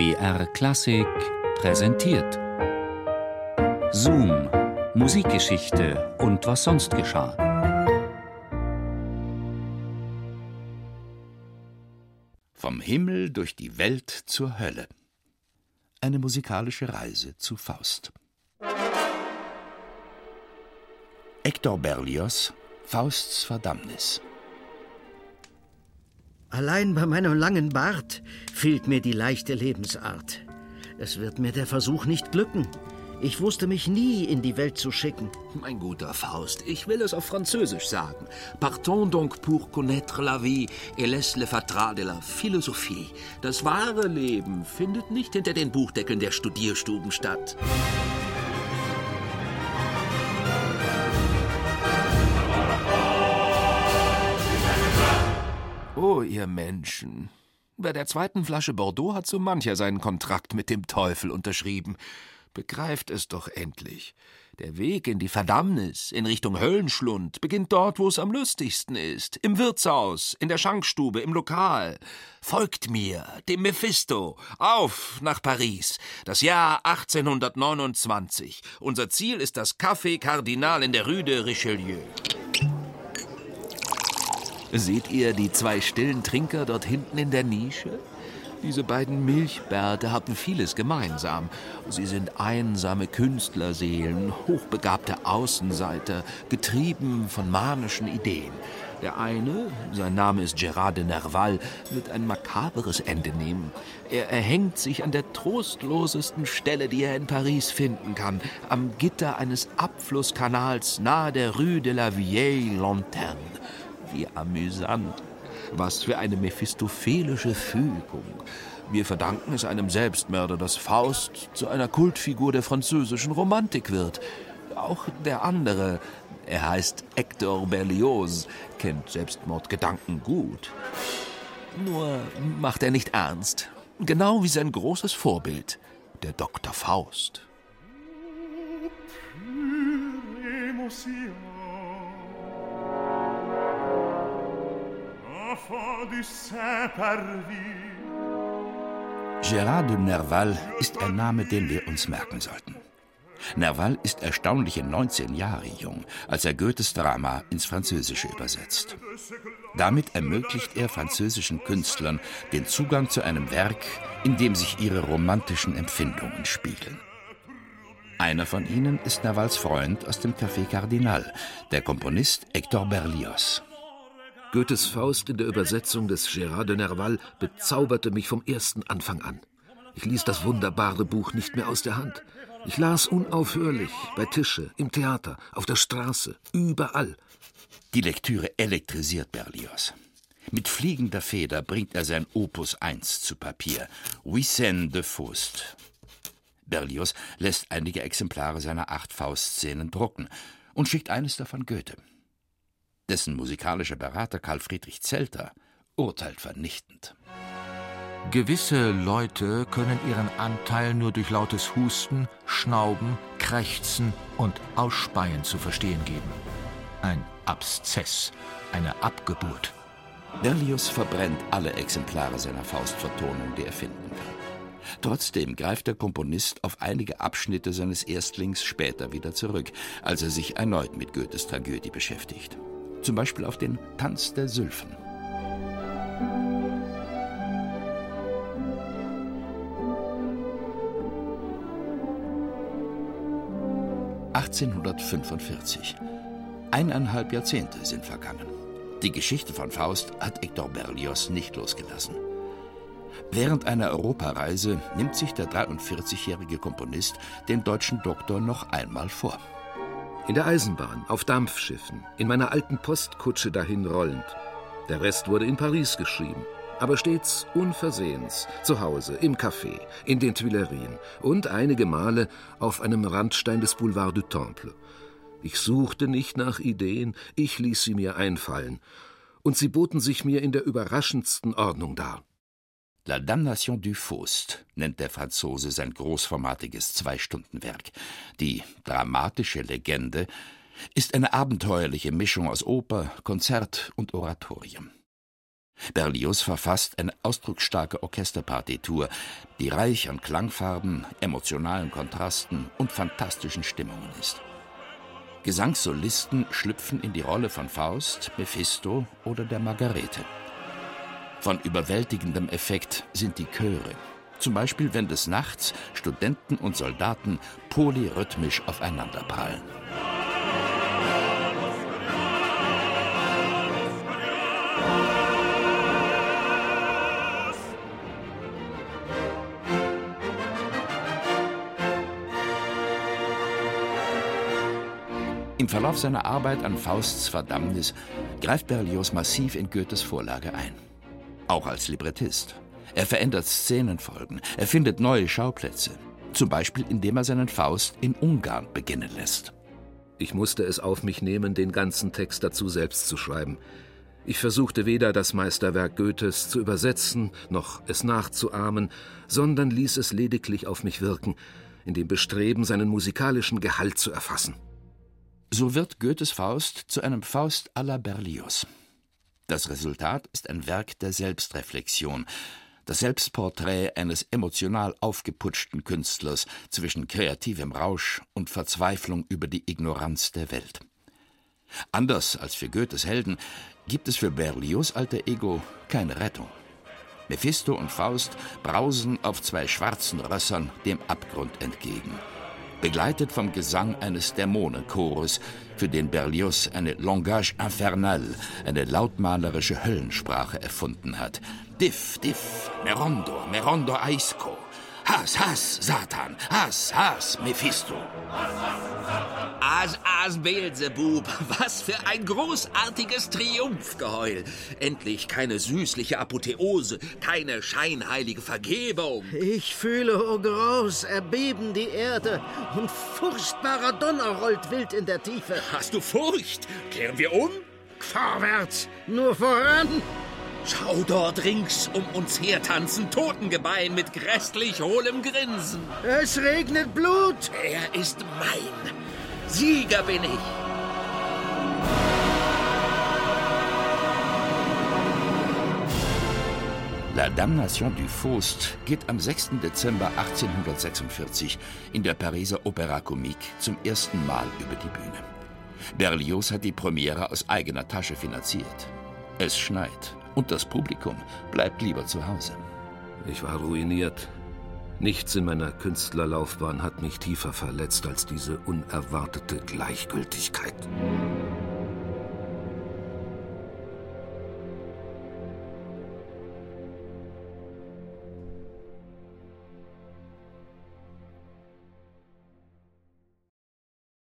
BR Klassik präsentiert. Zoom, Musikgeschichte und was sonst geschah. Vom Himmel durch die Welt zur Hölle. Eine musikalische Reise zu Faust. Hector Berlioz, Fausts Verdammnis. Allein bei meinem langen Bart fehlt mir die leichte Lebensart. Es wird mir der Versuch nicht glücken. Ich wusste mich nie in die Welt zu schicken. Mein guter Faust, ich will es auf Französisch sagen. Partons donc pour connaître la vie et laisse le fatras de la philosophie. Das wahre Leben findet nicht hinter den Buchdeckeln der Studierstuben statt. Oh, ihr Menschen. Bei der zweiten Flasche Bordeaux hat so mancher seinen Kontrakt mit dem Teufel unterschrieben. Begreift es doch endlich. Der Weg in die Verdammnis, in Richtung Höllenschlund, beginnt dort, wo es am lustigsten ist. Im Wirtshaus, in der Schankstube, im Lokal. Folgt mir, dem Mephisto, auf nach Paris. Das Jahr 1829. Unser Ziel ist das Café Cardinal in der Rue de Richelieu. Seht ihr die zwei stillen Trinker dort hinten in der Nische? Diese beiden Milchbärte haben vieles gemeinsam. Sie sind einsame Künstlerseelen, hochbegabte Außenseiter, getrieben von manischen Ideen. Der eine, sein Name ist Gérard de Nerval, wird ein makaberes Ende nehmen. Er erhängt sich an der trostlosesten Stelle, die er in Paris finden kann, am Gitter eines Abflusskanals nahe der Rue de la Vieille Lanterne. Wie amüsant. Was für eine mephistophelische Fügung. Wir verdanken es einem Selbstmörder, dass Faust zu einer Kultfigur der französischen Romantik wird. Auch der andere, er heißt Hector Berlioz, kennt Selbstmordgedanken gut. Nur macht er nicht ernst. Genau wie sein großes Vorbild, der Dr. Faust. Gérard de Nerval ist ein Name, den wir uns merken sollten. Nerval ist erstaunliche 19 Jahre jung, als er Goethes Drama ins Französische übersetzt. Damit ermöglicht er französischen Künstlern den Zugang zu einem Werk, in dem sich ihre romantischen Empfindungen spiegeln. Einer von ihnen ist Nervals Freund aus dem Café Cardinal, der Komponist Hector Berlioz. Goethes Faust in der Übersetzung des Gérard de Nerval bezauberte mich vom ersten Anfang an. Ich ließ das wunderbare Buch nicht mehr aus der Hand. Ich las unaufhörlich, bei Tische, im Theater, auf der Straße, überall. Die Lektüre elektrisiert Berlioz. Mit fliegender Feder bringt er sein Opus 1 zu Papier, Huissaine de Faust. Berlioz lässt einige Exemplare seiner acht Faust-Szenen drucken und schickt eines davon Goethe. Dessen musikalischer Berater Karl Friedrich Zelter urteilt vernichtend. Gewisse Leute können ihren Anteil nur durch lautes Husten, Schnauben, Krächzen und Ausspeien zu verstehen geben. Ein Abszess, eine Abgeburt. Berlioz verbrennt alle Exemplare seiner Faustvertonung, die er finden kann. Trotzdem greift der Komponist auf einige Abschnitte seines Erstlings später wieder zurück, als er sich erneut mit Goethes Tragödie beschäftigt. Zum Beispiel auf den Tanz der Sylphen. (1845). Eineinhalb Jahrzehnte sind vergangen. Die Geschichte von Faust hat Hector Berlioz nicht losgelassen. Während einer Europareise nimmt sich der 43-jährige Komponist den deutschen Doktor noch einmal vor. In der Eisenbahn, auf Dampfschiffen, in meiner alten Postkutsche dahin rollend. Der Rest wurde in Paris geschrieben, aber stets unversehens, zu Hause, im Café, in den Tuilerien und einige Male auf einem Randstein des Boulevard du Temple. Ich suchte nicht nach Ideen, ich ließ sie mir einfallen, und sie boten sich mir in der überraschendsten Ordnung dar. La Damnation du Faust nennt der Franzose sein großformatiges Zwei-Stunden-Werk. Die dramatische Legende ist eine abenteuerliche Mischung aus Oper, Konzert und Oratorium. Berlioz verfasst eine ausdrucksstarke Orchesterpartitur, die reich an Klangfarben, emotionalen Kontrasten und fantastischen Stimmungen ist. Gesangssolisten schlüpfen in die Rolle von Faust, Mephisto oder der Margarete. Von überwältigendem Effekt sind die Chöre. Zum Beispiel, wenn des Nachts Studenten und Soldaten polyrhythmisch aufeinanderprallen. Im Verlauf seiner Arbeit an Fausts Verdammnis greift Berlioz massiv in Goethes Vorlage ein. Auch als Librettist. Er verändert Szenenfolgen, er findet neue Schauplätze. Zum Beispiel, indem er seinen Faust in Ungarn beginnen lässt. Ich musste es auf mich nehmen, den ganzen Text dazu selbst zu schreiben. Ich versuchte weder das Meisterwerk Goethes zu übersetzen, noch es nachzuahmen, sondern ließ es lediglich auf mich wirken, in dem Bestreben, seinen musikalischen Gehalt zu erfassen. So wird Goethes Faust zu einem Faust à la Berlioz. Das Resultat ist ein Werk der Selbstreflexion, das Selbstporträt eines emotional aufgeputschten Künstlers zwischen kreativem Rausch und Verzweiflung über die Ignoranz der Welt. Anders als für Goethes Helden gibt es für Berlioz alter Ego keine Rettung. Mephisto und Faust brausen auf zwei schwarzen Rössern dem Abgrund entgegen begleitet vom Gesang eines Dämonenchores, für den Berlioz eine Langage infernale, eine lautmalerische Höllensprache erfunden hat. Diff, diff, merondo, merondo aisco. Has, has, Satan, has, has, Mephisto. As, as, Beelzebub, was für ein großartiges Triumphgeheul. Endlich keine süßliche Apotheose, keine scheinheilige Vergebung. Ich fühle, o oh Graus, erbeben die Erde und furchtbarer Donner rollt wild in der Tiefe. Hast du Furcht? Kehren wir um? Vorwärts, nur voran! Schau dort rings um uns her tanzen Totengebein mit grässlich hohlem Grinsen. Es regnet Blut. Er ist mein. Sieger bin ich. La Damnation du Faust geht am 6. Dezember 1846 in der Pariser Opéra Comique zum ersten Mal über die Bühne. Berlioz hat die Premiere aus eigener Tasche finanziert. Es schneit und das Publikum bleibt lieber zu Hause. Ich war ruiniert. Nichts in meiner Künstlerlaufbahn hat mich tiefer verletzt als diese unerwartete Gleichgültigkeit.